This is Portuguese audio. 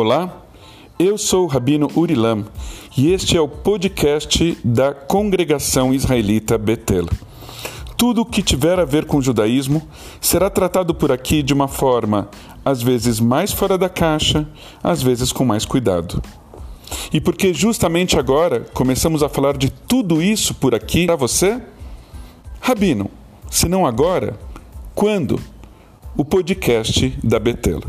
Olá, eu sou o Rabino Urilam e este é o podcast da Congregação Israelita Betel. Tudo o que tiver a ver com o judaísmo será tratado por aqui de uma forma, às vezes mais fora da caixa, às vezes com mais cuidado. E porque justamente agora começamos a falar de tudo isso por aqui para você? Rabino, se não agora, quando? O podcast da Betel.